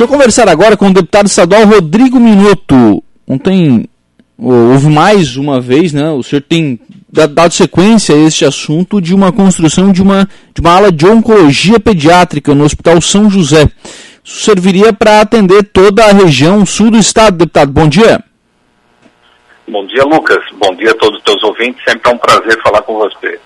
Deixa eu conversar agora com o deputado estadual Rodrigo Minuto. Ontem houve mais uma vez, né? O senhor tem dado sequência a este assunto de uma construção de uma, de uma ala de oncologia pediátrica no Hospital São José. Isso serviria para atender toda a região sul do estado, deputado. Bom dia. Bom dia, Lucas. Bom dia a todos os teus ouvintes. Sempre é um prazer falar com você.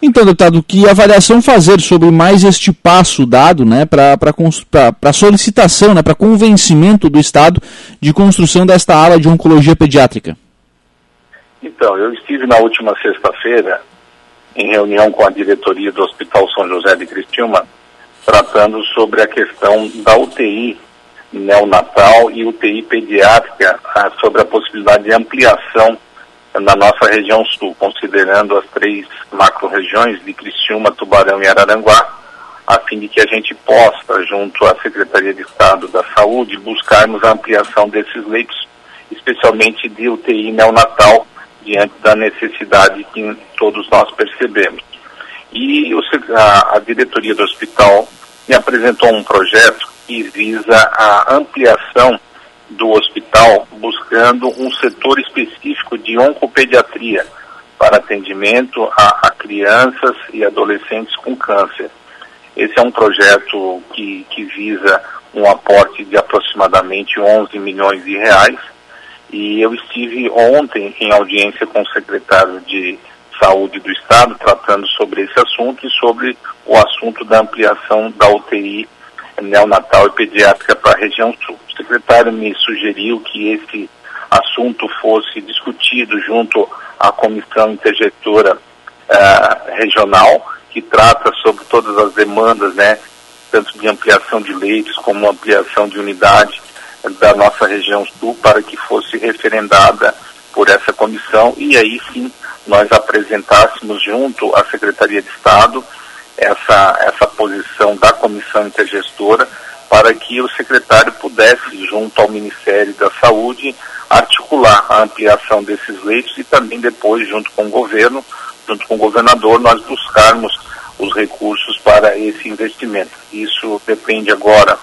Então, deputado, que avaliação fazer sobre mais este passo dado né, para solicitação, né, para convencimento do Estado de construção desta ala de oncologia pediátrica? Então, eu estive na última sexta-feira em reunião com a diretoria do Hospital São José de Cristina, tratando sobre a questão da UTI neonatal e UTI pediátrica, ah, sobre a possibilidade de ampliação na nossa região sul, considerando as três macro-regiões de Criciúma, Tubarão e Araranguá, a fim de que a gente possa, junto à Secretaria de Estado da Saúde, buscarmos a ampliação desses leitos, especialmente de UTI neonatal, diante da necessidade que todos nós percebemos. E a, a diretoria do hospital me apresentou um projeto que visa a ampliação do hospital buscando um setor específico de oncopediatria para atendimento a, a, crianças e adolescentes com câncer. Esse é um projeto que, que visa um aporte de aproximadamente 11 milhões de reais e eu estive ontem em audiência com o secretário de Saúde do Estado tratando sobre esse assunto e sobre o assunto da ampliação da UTI neonatal e pediátrica para a região sul. O secretário me sugeriu que esse assunto fosse discutido junto à comissão intergestora uh, regional, que trata sobre todas as demandas, né, tanto de ampliação de leitos como ampliação de unidade da nossa região sul, para que fosse referendada por essa comissão e aí sim nós apresentássemos junto à Secretaria de Estado essa, essa posição da comissão intergestora para que o secretário pudesse, junto ao Ministério da Saúde, articular a ampliação desses leitos e também depois, junto com o governo, junto com o governador, nós buscarmos os recursos para esse investimento. Isso depende agora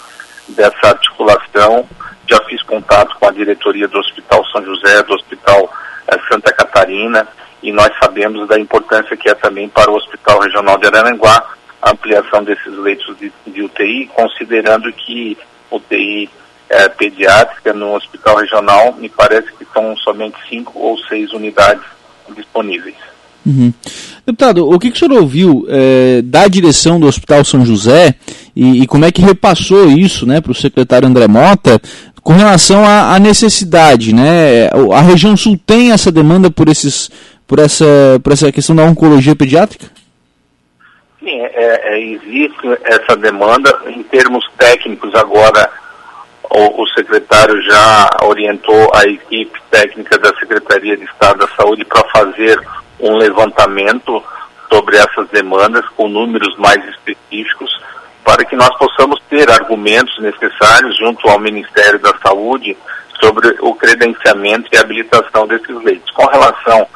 dessa articulação. Já fiz contato com a diretoria do Hospital São José, do Hospital eh, Santa Catarina, e nós sabemos da importância que é também para o Hospital Regional de Araranguá a ampliação desses leitos de, de UTI, considerando que UTI é, pediátrica no Hospital Regional, me parece que são somente cinco ou seis unidades disponíveis. Uhum. Deputado, o que, que o senhor ouviu é, da direção do Hospital São José e, e como é que repassou isso né, para o secretário André Mota com relação à, à, necessidade? Né? A região sul tem essa demanda por esses por essa, por essa questão da oncologia pediátrica? Sim, é, é, existe essa demanda. Em termos técnicos, agora o, o, secretário já orientou a equipe técnica da Secretaria de Estado da Saúde para fazer um levantamento sobre essas demandas com números mais específicos para que nós possamos ter argumentos necessários junto ao Ministério da Saúde sobre o credenciamento e habilitação desses leitos. Com relação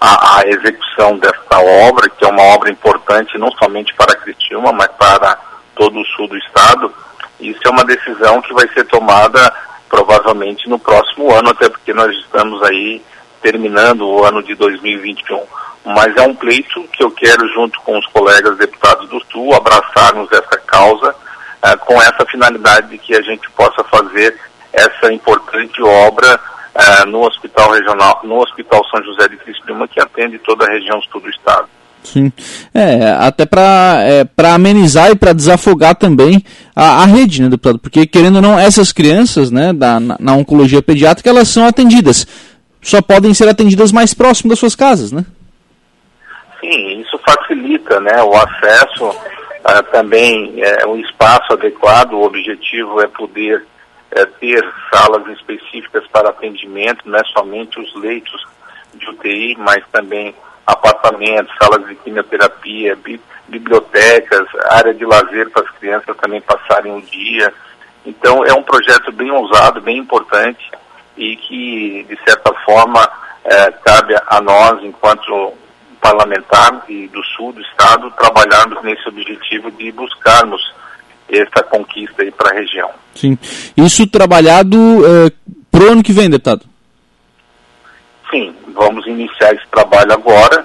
a, a, execução desta obra, que é uma obra importante não somente para Criciúma, mas para todo o sul do estado. Isso é uma decisão que vai ser tomada provavelmente no próximo ano, até porque nós estamos aí terminando o ano de 2021. Mas é um pleito que eu quero, junto com os colegas deputados do Sul, abraçarmos essa causa uh, com essa finalidade de que a gente possa fazer essa importante obra uh, no Hospital Regional, no Hospital São José de Criciúma, que atende toda a região sul do estado. Sim, é, até para é, amenizar e para desafogar também a, a, rede, né, deputado? Porque, querendo ou não, essas crianças, né, da, na, na, oncologia pediátrica, elas são atendidas. Só podem ser atendidas mais próximo das suas casas, né? Sim, isso facilita, né, o acesso, uh, também é, um espaço adequado, o objetivo é poder é, ter salas específicas para atendimento, não é somente os leitos de UTI, mas também apartamentos, salas de quimioterapia, bi bibliotecas, área de lazer para as crianças também passarem o dia. Então é um projeto bem ousado, bem importante e que, de certa forma, é, cabe a nós, enquanto parlamentar e do sul do estado, trabalharmos nesse objetivo de buscarmos essa conquista aí para a região. Sim. Isso trabalhado é, para o ano que vem, deputado? Sim, vamos iniciar esse trabalho agora.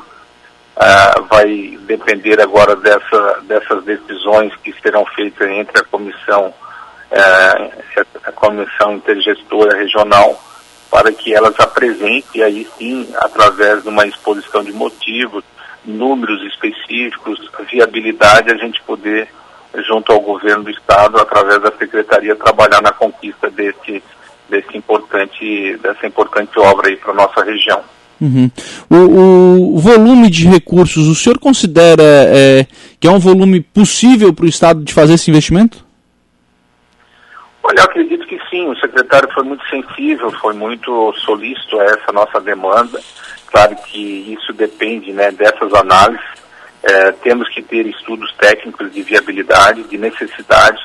Uh, vai depender agora dessa, dessas decisões que serão feitas entre a comissão, uh, a comissão intergestora regional, para que elas apresentem aí sim, através de uma exposição de motivos, números específicos, viabilidade, a gente poder, junto ao governo do estado, através da secretaria, trabalhar na conquista desse desse importante, dessa importante obra aí para nossa região. Uhum. O, o, volume de recursos, o senhor considera é, que é um volume possível para o Estado de fazer esse investimento? Olha, eu acredito que sim. O secretário foi muito sensível, foi muito solícito a essa nossa demanda. Claro que isso depende né, dessas análises. É, temos que ter estudos técnicos de viabilidade, de necessidade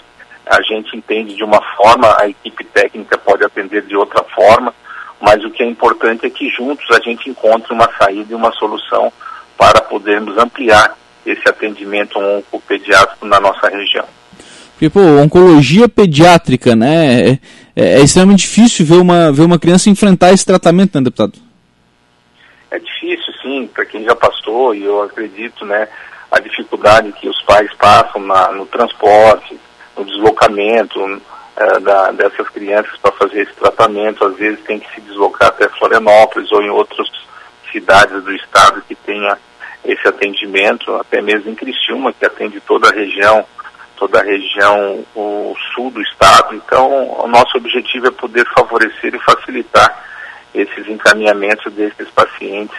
a gente entende de uma forma, a equipe técnica pode atender de outra forma, mas o que é importante é que juntos a gente encontre uma saída e uma solução para podermos ampliar esse atendimento oncopediátrico na nossa região. Porque, pô, oncologia pediátrica, né? É, é, é, extremamente difícil ver uma, ver uma criança enfrentar esse tratamento, né, deputado? Para quem já passou, e eu acredito, né, a dificuldade que os pais passam na, no transporte, no deslocamento uh, da, dessas crianças para fazer esse tratamento. Às vezes tem que se deslocar até Florianópolis ou em outras cidades do estado que tenha esse atendimento, até mesmo em Criciúma, que atende toda a região, toda a região o sul do estado. Então, o nosso objetivo é poder favorecer e facilitar esses encaminhamentos desses pacientes,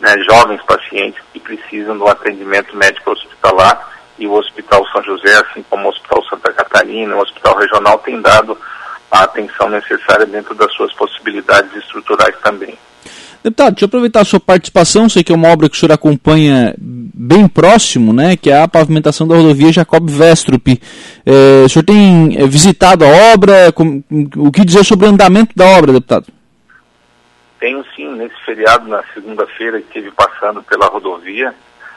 né, jovens pacientes que precisam do atendimento médico hospitalar e o Hospital São José, assim como o Hospital Santa Catarina, o Hospital Regional, tem dado a atenção necessária dentro das suas possibilidades estruturais também. Deputado, deixa eu aproveitar a sua participação, sei que é uma obra que o senhor acompanha bem próximo, né, que é a pavimentação da rodovia Jacob Vestrup. É, o senhor tem é, visitado a obra? O que dizer sobre o andamento da obra, deputado? Tenho sim, nesse feriado, na segunda-feira, que estive passando pela rodovia,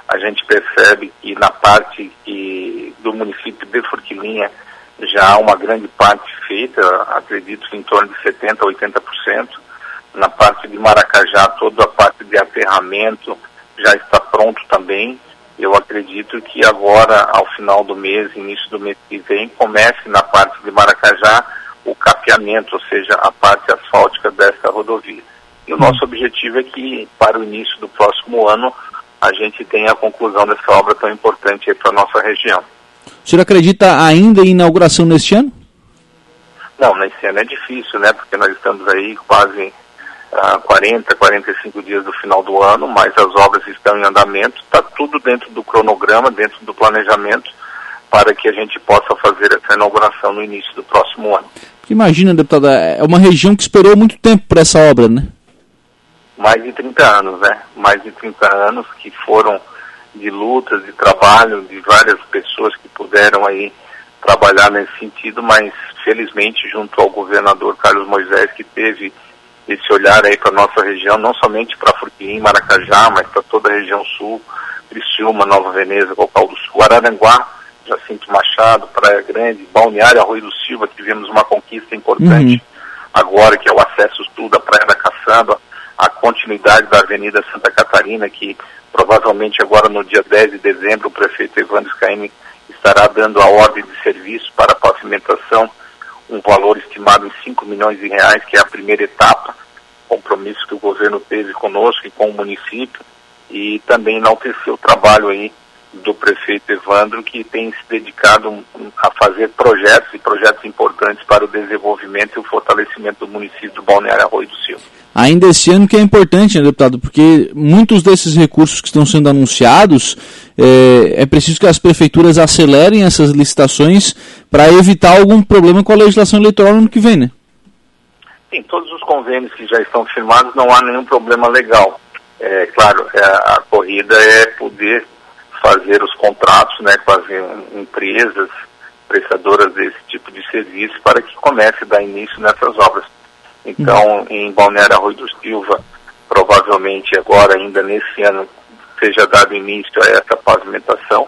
a gente percebe que na parte que, do município de Forquilinha já há uma grande parte feita, acredito em torno de 70% a 80%. Na parte de Maracajá, toda a parte de aterramento já está pronto também. Eu acredito que agora, ao final do mês, início do mês que vem, comece na parte de Maracajá o capeamento, ou seja, a parte asfáltica dessa rodovia. E o nosso objetivo é que, para o início do próximo ano, a gente tem a conclusão dessa obra tão importante para a nossa região. O senhor acredita ainda em inauguração neste ano? Não, nesse ano é difícil, né? Porque nós estamos aí quase uh, 40, 45 dias do final do ano, mas as obras estão em andamento, está tudo dentro do cronograma, dentro do planejamento, para que a gente possa fazer essa inauguração no início do próximo ano. Imagina, deputada, é uma região que esperou muito tempo para essa obra, né? Mais de 30 anos, né? Mais de 30 anos que foram de lutas, de trabalho, de várias pessoas que puderam aí trabalhar nesse sentido, mas felizmente junto ao governador Carlos Moisés que teve esse olhar aí para nossa região, não somente para Furquiim, Maracajá, mas para toda a região sul, Criciúma, Nova Veneza, Cocal do Sul, Araranguá, Jacinto Machado, Praia Grande, Balneário Arroio do Silva, tivemos uma conquista importante uhum. agora, que é o acesso sul da Praia da Caçamba, a continuidade da Avenida Santa Catarina, que provavelmente agora no dia 10 de dezembro o prefeito Evandro Scaini estará dando a ordem de serviço para a pavimentação, um valor estimado em 5 milhões de reais, que é a primeira etapa, compromisso que o governo teve conosco e com o município, e também enaltecer o trabalho aí do prefeito Evandro, que tem se dedicado a fazer projetos e projetos importantes para o desenvolvimento e o fortalecimento do município do Balneário Arroio do Silva ainda esse ano que é importante, né, deputado? Porque muitos desses recursos que estão sendo anunciados, é, é preciso que as prefeituras acelerem essas licitações para evitar algum problema com a legislação eleitoral no ano que vem, né? Sim, todos os convênios que já estão firmados não há nenhum problema legal. É claro, é, a corrida é poder fazer os contratos né, com as empresas prestadoras desse tipo de serviço para que comece a dar início nessas obras. Então, em Balneário Arroio do Silva, provavelmente agora, ainda nesse ano, seja dado início a essa pavimentação.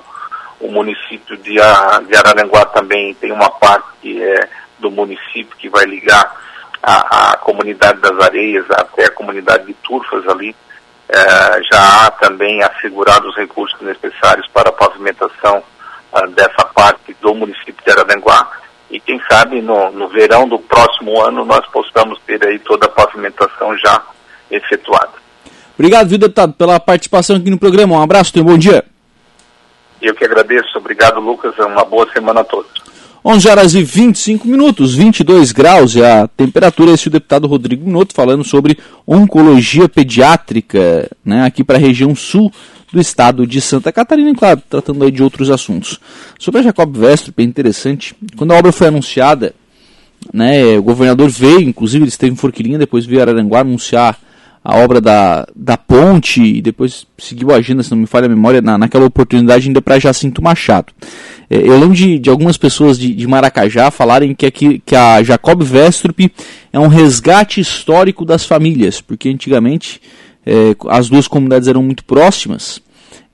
O município de, Araranguá também tem uma parte que é do município que vai ligar a, a comunidade das areias até a comunidade de Turfas ali. É, já há também assegurado os recursos necessários para a pavimentação uh, dessa parte do município de Araranguá. E quem sabe no, no verão do próximo ano nós possamos ter aí toda a pavimentação já efetuada. Obrigado, viu, deputado, pela participação aqui no programa. Um abraço, tenha um bom dia. Eu que agradeço. Obrigado, Lucas. Uma boa semana a todos. 11 horas e 25 minutos, 22 graus é a temperatura. Esse é o deputado Rodrigo Minotto falando sobre oncologia pediátrica, né, aqui para a região sul do estado de Santa Catarina, e claro, tratando aí de outros assuntos. Sobre a Jacob Vestrup, é interessante, quando a obra foi anunciada, né, o governador veio, inclusive ele esteve em Forquilinha, depois veio Araranguá anunciar a obra da, da ponte e depois seguiu a agenda, se não me falha a memória, na, naquela oportunidade ainda para Jacinto Machado. É, eu lembro de, de algumas pessoas de, de, Maracajá falarem que, aqui, que a Jacob Vestrup é um resgate histórico das famílias, porque antigamente é, as duas comunidades eram muito próximas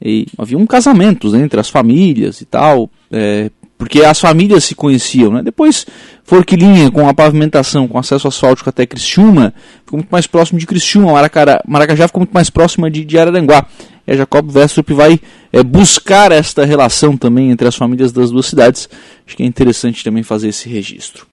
e havia um casamento né, entre as famílias e tal, é, porque as famílias se conheciam. Né? Depois, Forquilinha, com a pavimentação, com acesso asfáltico até Criciúma, ficou muito mais próximo de Criciúma, Maracara, Maracajá ficou muito mais próxima de, de Araranguá. E a Jacob Vestrup vai é, buscar esta relação também entre as famílias das duas cidades. Acho que é interessante também fazer esse registro.